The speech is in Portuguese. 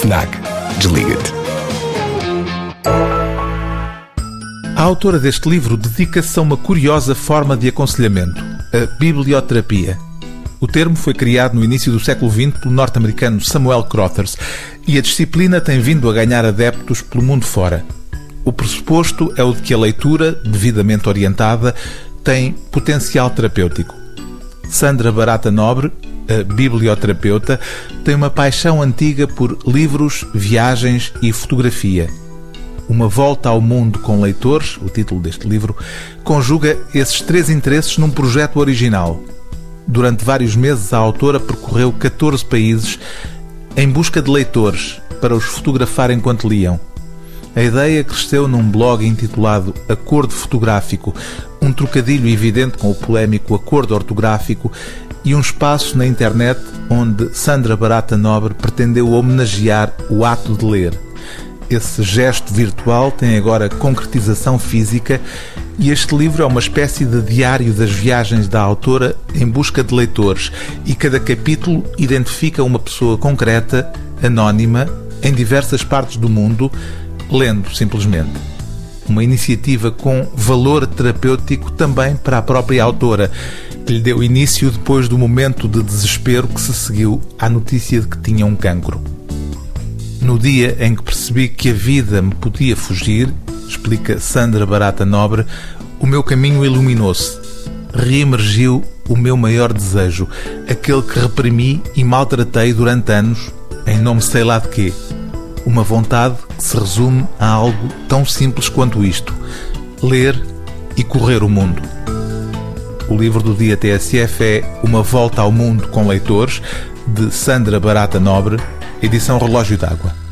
FNAC. Desliga-te. A autora deste livro dedica-se a uma curiosa forma de aconselhamento, a biblioterapia. O termo foi criado no início do século XX pelo norte-americano Samuel Crothers e a disciplina tem vindo a ganhar adeptos pelo mundo fora. O pressuposto é o de que a leitura, devidamente orientada, tem potencial terapêutico. Sandra Barata Nobre, biblioterapeuta, tem uma paixão antiga por livros, viagens e fotografia. Uma Volta ao Mundo com Leitores, o título deste livro, conjuga esses três interesses num projeto original. Durante vários meses, a autora percorreu 14 países em busca de leitores para os fotografar enquanto liam. A ideia cresceu num blog intitulado Acordo Fotográfico, um trocadilho evidente com o polémico acordo ortográfico e um espaço na internet onde Sandra Barata Nobre pretendeu homenagear o ato de ler. Esse gesto virtual tem agora concretização física e este livro é uma espécie de diário das viagens da autora em busca de leitores e cada capítulo identifica uma pessoa concreta, anónima, em diversas partes do mundo, lendo simplesmente. Uma iniciativa com valor terapêutico também para a própria autora, que lhe deu início depois do momento de desespero que se seguiu à notícia de que tinha um cancro. No dia em que percebi que a vida me podia fugir, explica Sandra Barata Nobre, o meu caminho iluminou-se. Reemergiu o meu maior desejo, aquele que reprimi e maltratei durante anos, em nome sei lá de quê uma vontade que se resume a algo tão simples quanto isto: ler e correr o mundo. O livro do dia TSF é Uma Volta ao Mundo com Leitores, de Sandra Barata Nobre, edição Relógio d'Água.